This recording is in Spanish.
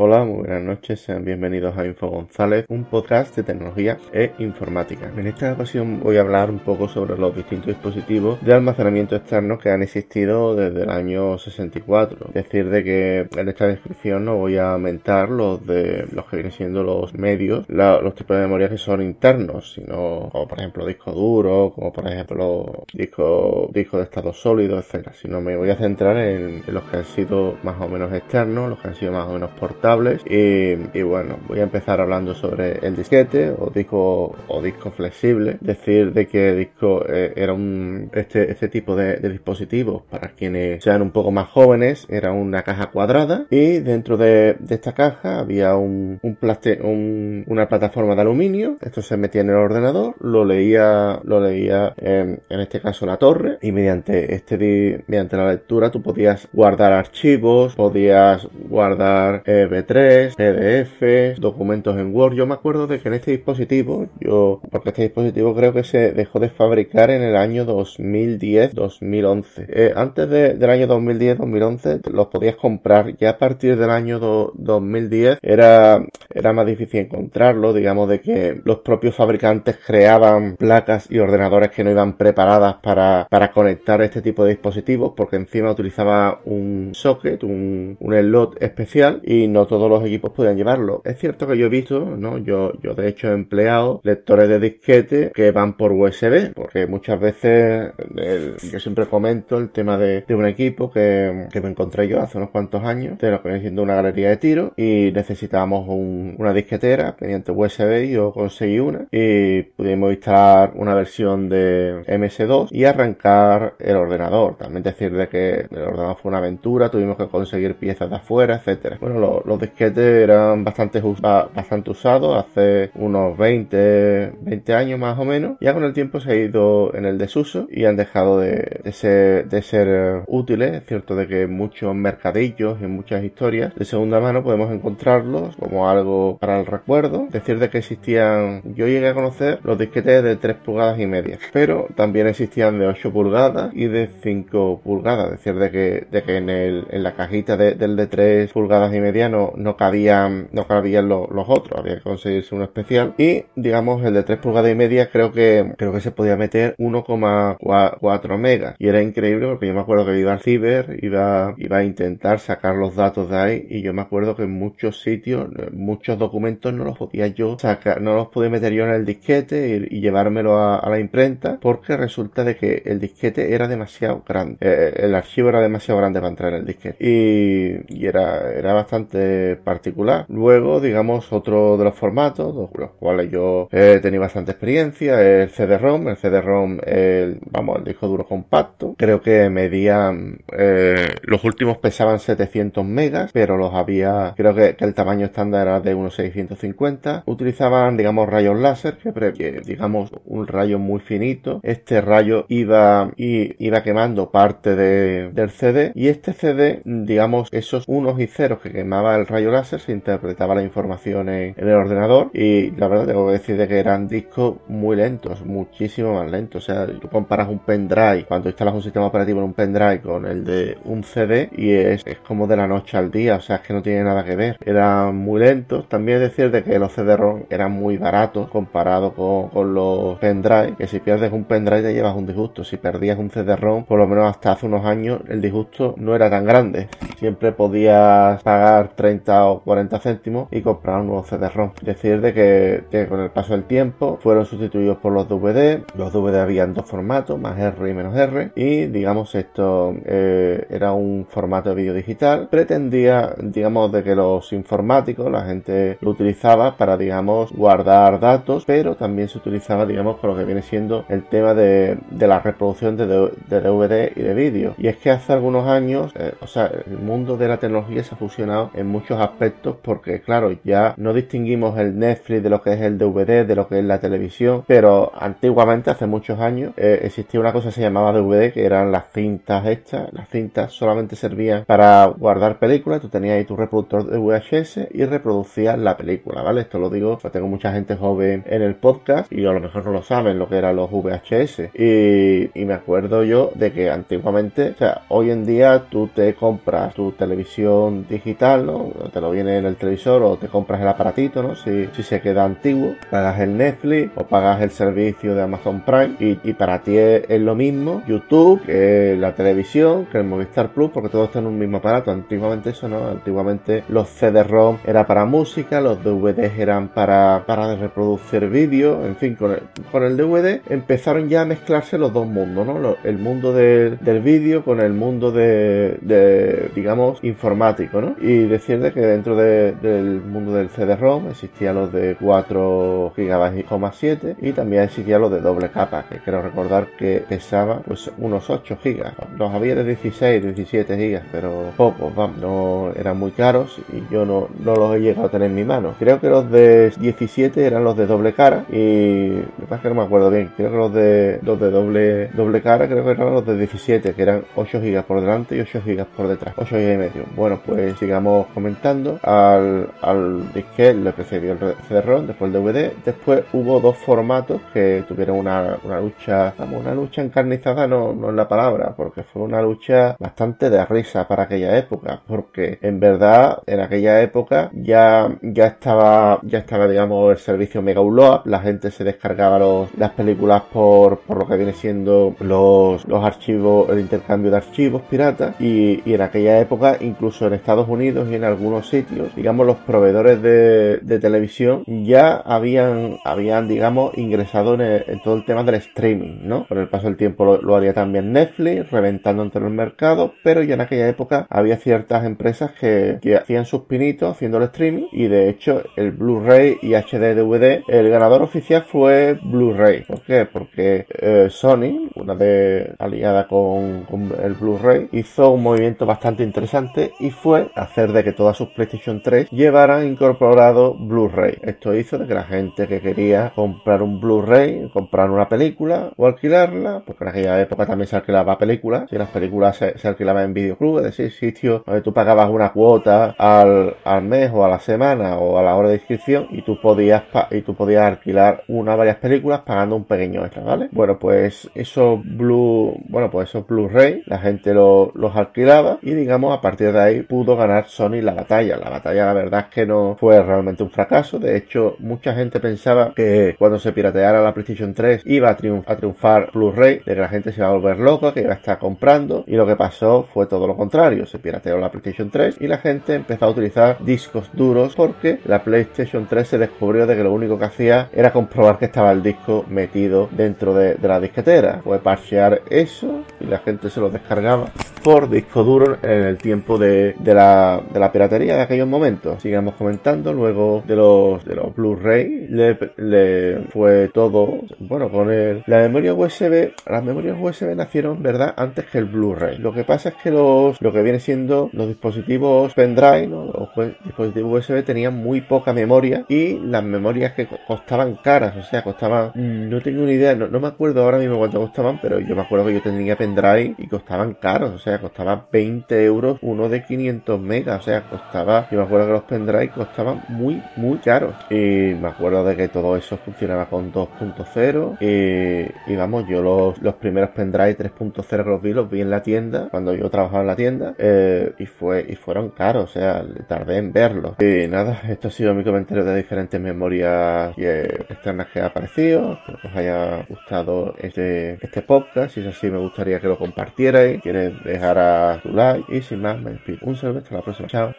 Hola, muy buenas noches, sean bienvenidos a Info González, un podcast de tecnología e informática. En esta ocasión voy a hablar un poco sobre los distintos dispositivos de almacenamiento externo que han existido desde el año 64. Es decir, de que en esta descripción no voy a aumentar los de los que vienen siendo los medios, los tipos de memoria que son internos, sino como por ejemplo disco duro, como por ejemplo disco, disco de estado sólido, etcétera. Sino me voy a centrar en, los que han sido más o menos externos, los que han sido más o menos portables y, bueno, voy a empezar hablando sobre el disquete o disco o disco flexible, decir de que disco eh, era un este, este tipo de, dispositivos para quienes sean un poco más jóvenes era una caja cuadrada y dentro de, esta caja había un, un, una plataforma de aluminio, esto se metía en el ordenador, lo leía lo leía en, este caso la torre y mediante este mediante la lectura tú podías guardar archivos, podías guardar eh, 3 PDF, documentos en Word. Yo me acuerdo de que en este dispositivo, yo, porque este dispositivo creo que se dejó de fabricar en el año 2010-2011. Eh, antes del año 2010-2011 los podías comprar. Ya a partir del año 2010 era, era más difícil encontrarlo, digamos, de que los propios fabricantes creaban placas y ordenadores que no iban preparadas para, para conectar este tipo de dispositivos, porque encima utilizaba un socket, un, un slot especial y no todos los equipos podían llevarlo. Es cierto que yo he visto, ¿no? Yo, yo de hecho he empleado lectores de disquete que van por USB, porque muchas veces yo siempre comento el tema de, un equipo que, me encontré yo hace unos cuantos años, de lo que viene siendo una galería de tiro, y necesitábamos una disquetera mediante USB y yo conseguí una, y pudimos instalar una versión de MS2 y arrancar el ordenador. También decir de que el ordenador fue una aventura, tuvimos que conseguir piezas de afuera, etcétera. Bueno, los disquetes eran bastante, usados hace unos 20, 20 años más o menos. Ya con el tiempo se ha ido en el desuso y han dejado de, ser, eh, útiles. Es cierto de que muchos mercadillos, en muchas historias de segunda mano podemos encontrarlos como algo para el recuerdo. Decir de que existían, yo llegué a conocer los disquetes de 3 pulgadas y media, pero también existían de 8 pulgadas y de 5 pulgadas. Decir de que, de que en la cajita del de 3 pulgadas y media no, no cabían, no cabían los otros, había que conseguirse uno especial. Y digamos, el de 3 pulgadas y media creo que, creo que se podía meter 1,4 megas. Y era increíble porque yo me acuerdo que iba al ciber, iba, iba a intentar sacar los datos de ahí. Y yo me acuerdo que en muchos sitios, muchos documentos no los podía yo sacar, no los podía meter yo en el disquete y, llevármelo a, la imprenta porque resulta de que el disquete era demasiado grande. Eh, el archivo era demasiado grande para entrar en el disquete. Y, y era, era bastante particular. Luego, digamos, otro de los formatos, los cuales yo he tenido bastante experiencia, el CD-ROM. El CD-ROM, el, vamos, el disco duro compacto. Creo que medían, eh, los últimos pesaban 700 megas, pero los había, creo que, el tamaño estándar era de unos 650. Utilizaban, digamos, rayos láser, que, digamos, un rayo muy finito. Este rayo iba, y, iba quemando parte de, del CD y este CD, digamos, esos unos y ceros que quemaba el rayo láser se interpretaba la información en, el ordenador y la verdad tengo que decir de que eran discos muy lentos, muchísimo más lentos. O sea, tú comparas un pendrive, cuando instalas un sistema operativo en un pendrive con el de un CD y es, como de la noche al día, o sea, es que no tiene nada que ver. Eran muy lentos. También es decir de que los CD-ROM eran muy baratos comparado con, con los pendrive, que si pierdes un pendrive te llevas un disgusto. Si perdías un CD-ROM, por lo menos hasta hace unos años, el disgusto no era tan grande. Siempre podías pagar 30 o 40 céntimos y comprar un nuevo CD-ROM. Decir de que, con el paso del tiempo fueron sustituidos por los DVD. Los DVD habían dos formatos, más R y menos R. Y digamos esto eh, era un formato de vídeo digital. Pretendía, digamos, de que los informáticos, la gente lo utilizaba para, digamos, guardar datos, pero también se utilizaba, digamos, con lo que viene siendo el tema de, la reproducción de, DVD y de vídeo. Y es que hace algunos años, eh, o sea, el mundo de la tecnología se ha fusionado en muchos aspectos porque claro, ya no distinguimos el Netflix de lo que es el DVD, de lo que es la televisión, pero antiguamente, hace muchos años, eh, existía una cosa que se llamaba DVD, que eran las cintas hechas, las cintas solamente servían para guardar películas, tú tenías ahí tu reproductor de VHS y reproducías la película, ¿vale? Esto lo digo, pues tengo mucha gente joven en el podcast y a lo mejor no lo saben lo que eran los VHS y me acuerdo yo de que antiguamente, o sea, hoy en día tú te compras tu televisión digital, ¿no? Te lo viene en el televisor o te compras el aparatito, ¿no? Si, si se queda antiguo, pagas el Netflix o pagas el servicio de Amazon Prime y, y para ti es, lo mismo YouTube, la televisión, que el Movistar Plus, porque todo está en un mismo aparato. Antiguamente eso no, antiguamente los CD-ROM era para música, los DVDs eran para, para reproducir vídeos, en fin, con el, con el DVD empezaron ya a mezclarse los dos mundos, ¿no? El mundo del, del vídeo con el mundo de, de, digamos, informático, ¿no? Y decirte que dentro de, del mundo del CD-ROM existían los de 4 GB 7 y también existían los de doble capa, que quiero recordar que pesaba pues unos 8 GB. Los había de 16, 17 GB, pero pocos, vamos, no eran muy caros y yo no, no los he llegado a tener en mi mano. Creo que los de 17 eran los de doble cara y me pasa que no me acuerdo bien. Creo que los de los de doble doble cara creo que eran los de 17, que eran 8 GB por delante y 8 GB por detrás. 8 GB y medio. Bueno, pues sigamos comentando. Al, al disquete le precedió el CD-ROM, después el DVD. Después hubo dos formatos que tuvieron una, una lucha, vamos, una lucha encarnizada, no, no es la palabra, porque fue una lucha bastante de risa para aquella época, porque en verdad en aquella época ya, ya estaba, ya estaba, digamos, el servicio Mega Upload, la gente se descargaba los, las películas por, por lo que viene siendo los, los archivos, el intercambio de archivos piratas, y, y en aquella época, incluso en Estados Unidos y en algunos sitios, digamos, los proveedores de, televisión ya habían, habían, digamos, ingresado en, en, todo el tema del streaming, ¿no? Con el paso del tiempo lo, lo haría también Netflix, reventando entre los mercados, pero ya en aquella época había ciertas empresas que, que hacían sus pinitos haciendo el streaming y de hecho el Blu-ray y HD DVD, el ganador oficial fue Blu-ray. ¿Por qué? Porque eh, Sony, una de aliada con, con el Blu-ray, hizo un movimiento bastante interesante y fue hacer de que todas sus PlayStation 3 llevaran incorporado Blu-ray. Esto hizo de que la gente que quería comprar un Blu-ray, comprar una película o alquilarla, porque en aquella época también se alquilaba películas, y las películas se, alquilaban en videoclub, es decir, sitios donde tú pagabas una cuota al, al mes o a la semana o a la hora de inscripción y tú podías y tú podías alquilar una o varias películas pagando un pequeño extra, ¿vale? Bueno, pues esos Blue, bueno, pues esos Blu-ray, la gente lo, los alquilaba y digamos a partir de ahí pudo ganar Sony la batalla. La batalla la verdad es que no fue realmente un fracaso, de hecho mucha gente pensaba que cuando se pirateara la PlayStation 3 iba a, triunf a triunfar Blu-ray, de que la gente se iba a volver loca, que iba a estar comprando y lo que pasó fue todo lo contrario, se pirateó la PlayStation 3 y la gente empezó a utilizar discos duros porque la PlayStation 3 se descubrió de que lo único que hacía era comprobar que estaba el disco metido dentro de, la disquetera. Fue parchear eso y la gente se lo descargaba por disco duro en el tiempo de, la, de la piratería de aquellos momentos. Sigamos comentando, luego de los, de los Blu-ray le, le, fue todo, bueno, con el, la memoria USB, las memorias USB nacieron, ¿verdad?, antes que el Blu-ray. Lo que pasa es que los, lo que viene siendo los dispositivos pendrive, ¿no? los dispositivos USB tenían muy poca memoria y las memorias que costaban caras, o sea, costaban, no tengo ni idea, no, no me acuerdo ahora mismo cuánto costaban, pero yo me acuerdo que yo tenía pendrive y costaban caros, o sea, costaba 20 euros uno de 500 megas, o sea, costaba, yo me acuerdo que los pendrive costaban muy, muy caros. Y me acuerdo de que todo eso funcionaba con 2.0 y, y, vamos, yo los, los primeros pendrive 3.0 los vi, los vi en la tienda, cuando yo trabajaba en la tienda, eh, y fue, y fueron caros, o sea, tardé en verlos. Y nada, esto ha sido mi comentario de diferentes memorias externas que ha aparecido. Espero que os haya gustado este, este podcast. Si es así, me gustaría que lo compartierais. Quieres dejar a tu like. Y sin más, me despido. Un saludo, hasta la próxima. Chao.